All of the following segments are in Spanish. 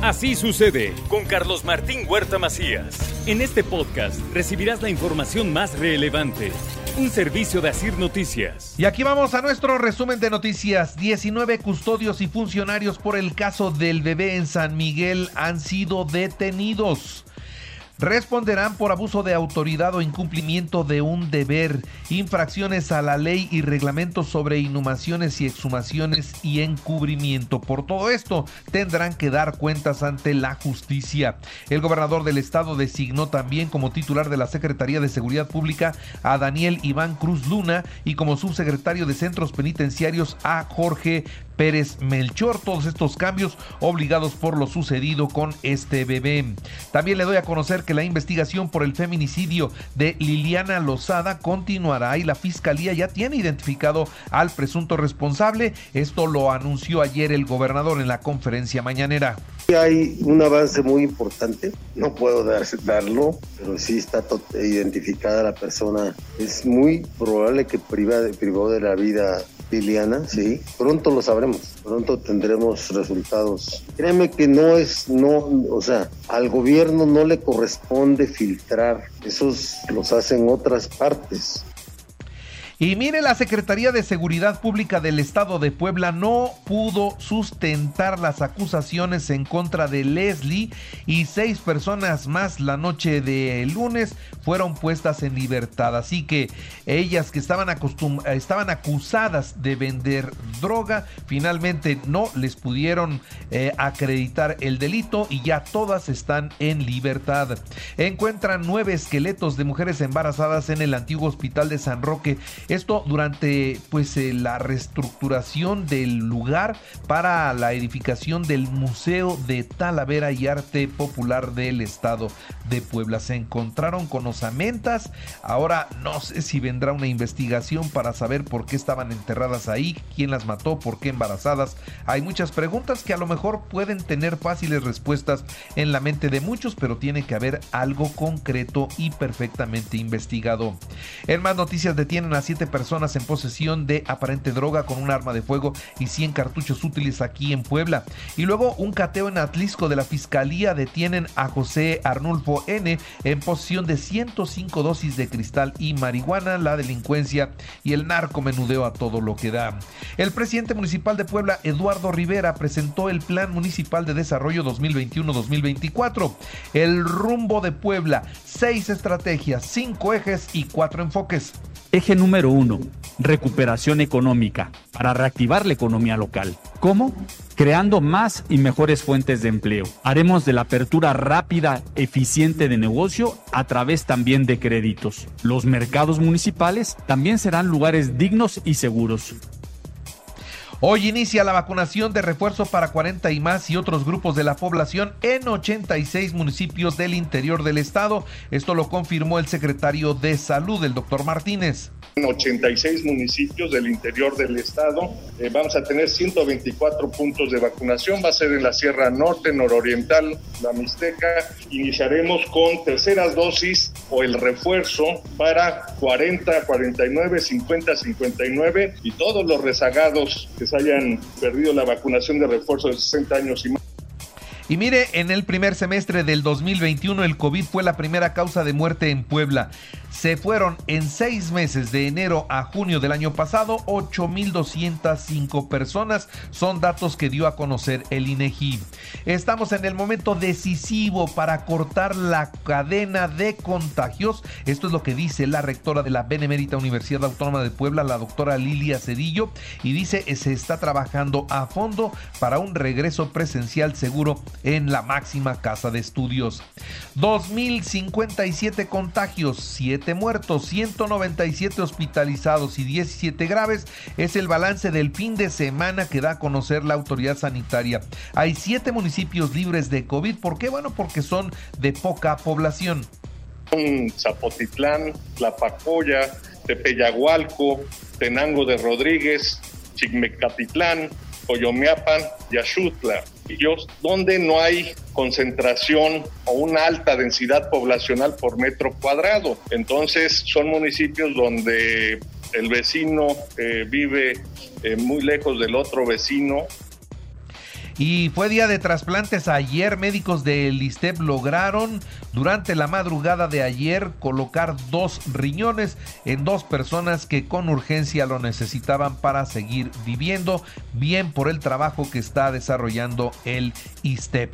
Así sucede con Carlos Martín Huerta Macías. En este podcast recibirás la información más relevante. Un servicio de Asir Noticias. Y aquí vamos a nuestro resumen de noticias. 19 custodios y funcionarios por el caso del bebé en San Miguel han sido detenidos responderán por abuso de autoridad o incumplimiento de un deber, infracciones a la ley y reglamentos sobre inhumaciones y exhumaciones y encubrimiento. Por todo esto tendrán que dar cuentas ante la justicia. El gobernador del estado designó también como titular de la Secretaría de Seguridad Pública a Daniel Iván Cruz Luna y como subsecretario de Centros Penitenciarios a Jorge Pérez Melchor. Todos estos cambios obligados por lo sucedido con este bebé. También le doy a conocer que la investigación por el feminicidio de Liliana Lozada continuará y la fiscalía ya tiene identificado al presunto responsable. Esto lo anunció ayer el gobernador en la conferencia mañanera. Hay un avance muy importante, no puedo darlo, pero sí está identificada la persona. Es muy probable que privó de la vida Liliana, sí. Pronto lo sabremos, pronto tendremos resultados. Créeme que no es, no, o sea, al gobierno no le corresponde filtrar, esos los hacen otras partes. Y mire, la Secretaría de Seguridad Pública del Estado de Puebla no pudo sustentar las acusaciones en contra de Leslie y seis personas más la noche de lunes fueron puestas en libertad. Así que ellas que estaban, estaban acusadas de vender droga, finalmente no les pudieron eh, acreditar el delito y ya todas están en libertad. Encuentran nueve esqueletos de mujeres embarazadas en el antiguo hospital de San Roque esto durante pues eh, la reestructuración del lugar para la edificación del Museo de Talavera y Arte Popular del Estado de Puebla. Se encontraron con osamentas. Ahora no sé si vendrá una investigación para saber por qué estaban enterradas ahí, quién las mató, por qué embarazadas. Hay muchas preguntas que a lo mejor pueden tener fáciles respuestas en la mente de muchos, pero tiene que haber algo concreto y perfectamente investigado. En más noticias detienen a siete personas en posesión de aparente droga con un arma de fuego y 100 cartuchos útiles aquí en Puebla. Y luego un cateo en Atlisco de la Fiscalía detienen a José Arnulfo N en posesión de 105 dosis de cristal y marihuana, la delincuencia y el narco menudeo a todo lo que da. El presidente municipal de Puebla, Eduardo Rivera, presentó el Plan Municipal de Desarrollo 2021-2024. El rumbo de Puebla, seis estrategias, cinco ejes y cuatro enfoques. Eje número uno, recuperación económica para reactivar la economía local. ¿Cómo? Creando más y mejores fuentes de empleo. Haremos de la apertura rápida, eficiente de negocio a través también de créditos. Los mercados municipales también serán lugares dignos y seguros. Hoy inicia la vacunación de refuerzo para 40 y más y otros grupos de la población en 86 municipios del interior del estado. Esto lo confirmó el secretario de Salud, el doctor Martínez. En 86 municipios del interior del estado eh, vamos a tener 124 puntos de vacunación. Va a ser en la Sierra Norte, Nororiental, la Mixteca. Iniciaremos con terceras dosis o el refuerzo para 40, 49, 50, 59 y todos los rezagados que hayan perdido la vacunación de refuerzo de 60 años y más. Y mire, en el primer semestre del 2021 el COVID fue la primera causa de muerte en Puebla. Se fueron en seis meses de enero a junio del año pasado 8.205 personas. Son datos que dio a conocer el INEGI. Estamos en el momento decisivo para cortar la cadena de contagios. Esto es lo que dice la rectora de la Benemérita Universidad Autónoma de Puebla, la doctora Lilia Cedillo, y dice se está trabajando a fondo para un regreso presencial seguro en la máxima casa de estudios. 2.057 contagios, 7 muertos, 197 hospitalizados y 17 graves es el balance del fin de semana que da a conocer la autoridad sanitaria. Hay 7 municipios libres de COVID. ¿Por qué? Bueno, porque son de poca población. Zapotitlán, Tlapacoya, Tepeyagualco, Tenango de Rodríguez, Chigmecatitlán, Coyomeapan y donde no hay concentración o una alta densidad poblacional por metro cuadrado. Entonces son municipios donde el vecino eh, vive eh, muy lejos del otro vecino Y fue día de trasplantes ayer. Médicos del ISTEP lograron durante la madrugada de ayer colocar dos riñones en dos personas que con urgencia lo necesitaban para seguir viviendo. Bien por el trabajo que está desarrollando el ISTEP.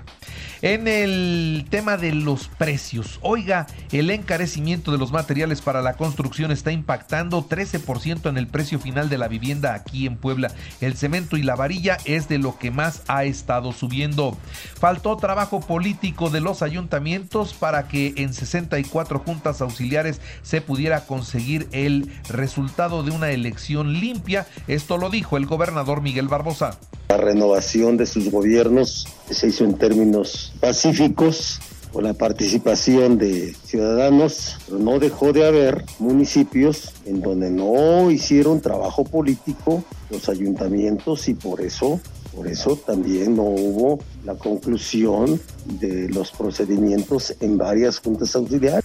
En el tema de los precios, oiga, el encarecimiento de los materiales para la construcción está impactando 13% en el precio final de la vivienda aquí en Puebla. El cemento y la varilla es de lo que más ha estado subiendo. Faltó trabajo político de los ayuntamientos para que en 64 juntas auxiliares se pudiera conseguir el resultado de una elección limpia. Esto lo dijo el gobernador Miguel Barbosa. La renovación de sus gobiernos se hizo en términos pacíficos, con la participación de ciudadanos, pero no dejó de haber municipios en donde no hicieron trabajo político los ayuntamientos y por eso por eso también no hubo la conclusión de los procedimientos en varias juntas auxiliares.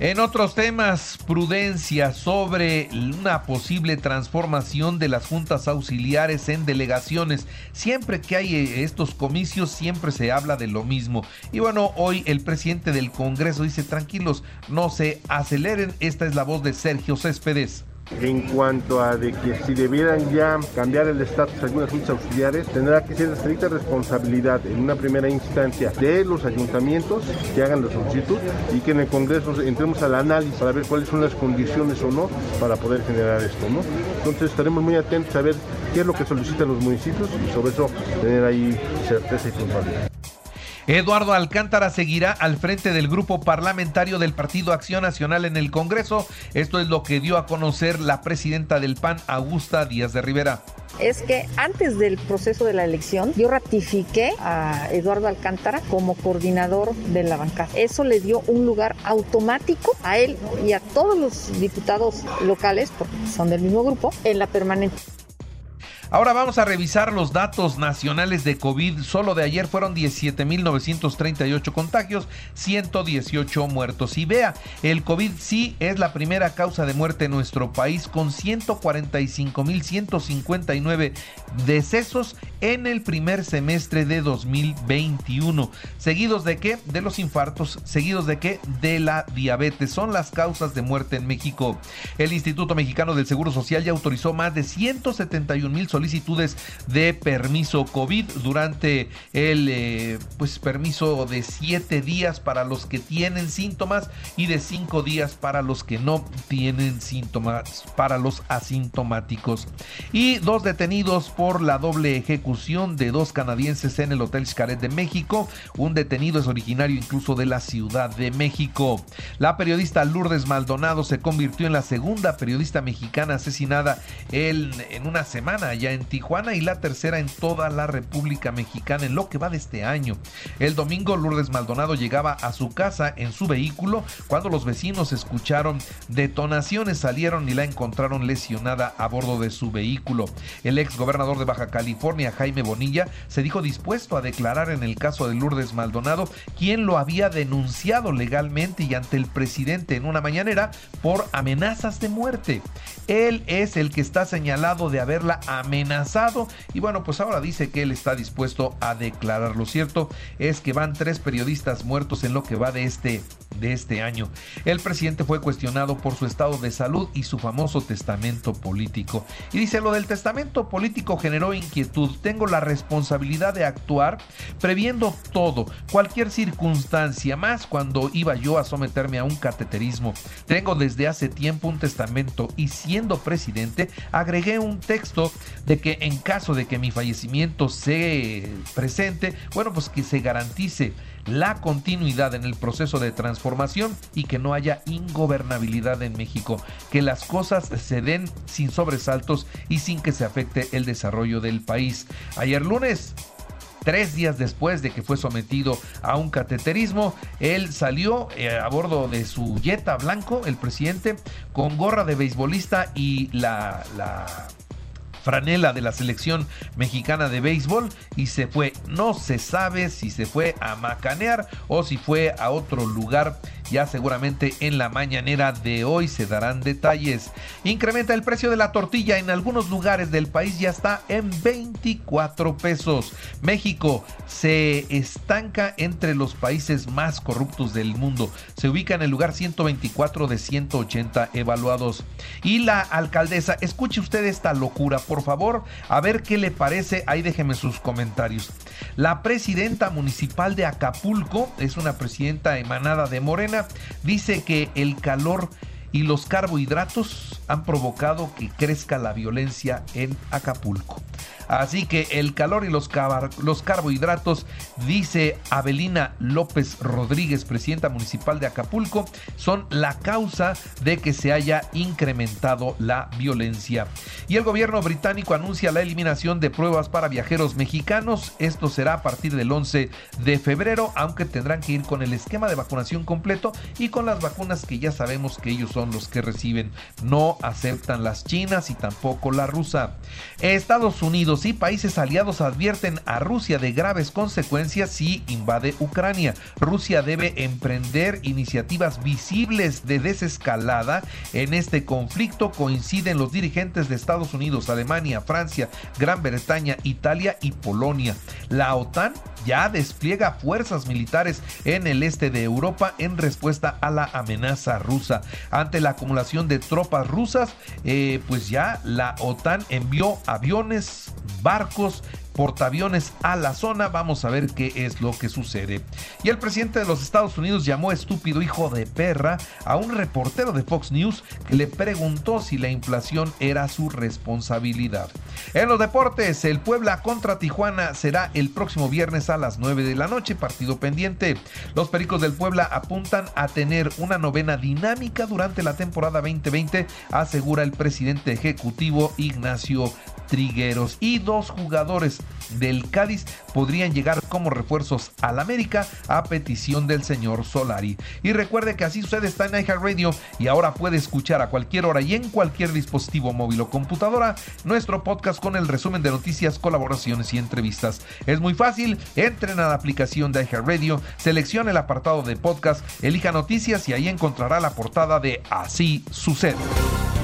En otros temas, prudencia sobre una posible transformación de las juntas auxiliares en delegaciones. Siempre que hay eh, estos comicios, siempre se habla de lo mismo. Y bueno, hoy el presidente del Congreso dice, tranquilos, no se aceleren. Esta es la voz de Sergio Céspedes en cuanto a que si debieran ya cambiar el estatus de algunas juntas auxiliares, tendrá que ser estricta responsabilidad en una primera instancia de los ayuntamientos que hagan la solicitud y que en el Congreso entremos al análisis para ver cuáles son las condiciones o no para poder generar esto, ¿no? Entonces estaremos muy atentos a ver qué es lo que solicitan los municipios y sobre eso tener ahí certeza y puntualidad. Eduardo Alcántara seguirá al frente del grupo parlamentario del Partido Acción Nacional en el Congreso. Esto es lo que dio a conocer la presidenta del PAN, Augusta Díaz de Rivera es que antes del proceso de la elección yo ratifiqué a Eduardo Alcántara como coordinador de la bancada. Eso le dio un lugar automático a él y a todos los diputados locales, porque son del mismo grupo, en la permanente. Ahora vamos a revisar los datos nacionales de COVID. Solo de ayer fueron 17.938 contagios, 118 muertos. Y vea, el COVID sí es la primera causa de muerte en nuestro país con 145.159 decesos en el primer semestre de 2021. ¿Seguidos de qué? De los infartos. ¿Seguidos de qué? De la diabetes. Son las causas de muerte en México. El Instituto Mexicano del Seguro Social ya autorizó más de 171 mil solicitudes de permiso COVID durante el eh, pues permiso de siete días para los que tienen síntomas y de cinco días para los que no tienen síntomas, para los asintomáticos. Y dos detenidos por la doble ejecución de dos canadienses en el Hotel Xcaret de México. Un detenido es originario incluso de la Ciudad de México. La periodista Lourdes Maldonado se convirtió en la segunda periodista mexicana asesinada en, en una semana ya en Tijuana y la tercera en toda la República Mexicana en lo que va de este año. El domingo Lourdes Maldonado llegaba a su casa en su vehículo cuando los vecinos escucharon detonaciones, salieron y la encontraron lesionada a bordo de su vehículo. El ex gobernador de Baja California, Jaime Bonilla, se dijo dispuesto a declarar en el caso de Lourdes Maldonado, quien lo había denunciado legalmente y ante el presidente en una mañanera por amenazas de muerte. Él es el que está señalado de haberla amenazado y bueno, pues ahora dice que él está dispuesto a declarar. Lo cierto es que van tres periodistas muertos en lo que va de este de este año. El presidente fue cuestionado por su estado de salud y su famoso testamento político. Y dice, lo del testamento político generó inquietud. Tengo la responsabilidad de actuar previendo todo, cualquier circunstancia, más cuando iba yo a someterme a un cateterismo. Tengo desde hace tiempo un testamento y siendo presidente agregué un texto de que en caso de que mi fallecimiento se presente, bueno, pues que se garantice la continuidad en el proceso de transformación y que no haya ingobernabilidad en México, que las cosas se den sin sobresaltos y sin que se afecte el desarrollo del país. Ayer lunes Tres días después de que fue sometido a un cateterismo, él salió eh, a bordo de su Jetta blanco, el presidente, con gorra de beisbolista y la, la franela de la selección mexicana de béisbol y se fue. No se sabe si se fue a macanear o si fue a otro lugar. Ya seguramente en la mañanera de hoy se darán detalles. Incrementa el precio de la tortilla en algunos lugares del país ya está en 24 pesos. México se estanca entre los países más corruptos del mundo. Se ubica en el lugar 124 de 180 evaluados. Y la alcaldesa, escuche usted esta locura, por favor, a ver qué le parece. Ahí déjeme sus comentarios. La presidenta municipal de Acapulco, es una presidenta emanada de Morena, dice que el calor y los carbohidratos han provocado que crezca la violencia en Acapulco. Así que el calor y los, carbohidratos, dice Abelina López Rodríguez, presidenta municipal de Acapulco, son la causa de que se haya incrementado la violencia. Y el gobierno británico anuncia la eliminación de pruebas para viajeros mexicanos. Esto será a partir del 11 de febrero, aunque tendrán que ir con el esquema de vacunación completo y con las vacunas que ya sabemos que ellos son los que reciben. No aceptan las chinas y tampoco la rusa. Estados Unidos y países aliados advierten a Rusia de graves consecuencias si invade Ucrania. Rusia debe emprender iniciativas visibles de desescalada en este conflicto. Coinciden los dirigentes de Estados Unidos, Alemania, Francia, Gran Bretaña, Italia y Polonia. La OTAN ya despliega fuerzas militares en el este de Europa en respuesta a la amenaza rusa. Ante la acumulación de tropas rusas, eh, pues ya la OTAN envió aviones, barcos, portaaviones a la zona. Vamos a ver qué es lo que sucede. Y el presidente de los Estados Unidos llamó estúpido hijo de perra a un reportero de Fox News que le preguntó si la inflación era su responsabilidad. En los deportes, el Puebla contra Tijuana será el próximo viernes a las 9 de la noche, partido pendiente. Los Pericos del Puebla apuntan a tener una novena dinámica durante la temporada 2020, asegura el presidente ejecutivo Ignacio Trigueros y dos jugadores del Cádiz podrían llegar como refuerzos al América a petición del señor Solari. Y recuerde que así sucede está en Radio y ahora puede escuchar a cualquier hora y en cualquier dispositivo móvil o computadora nuestro podcast con el resumen de noticias, colaboraciones y entrevistas. Es muy fácil, entren a la aplicación de Radio, seleccione el apartado de podcast, elija noticias y ahí encontrará la portada de Así sucede.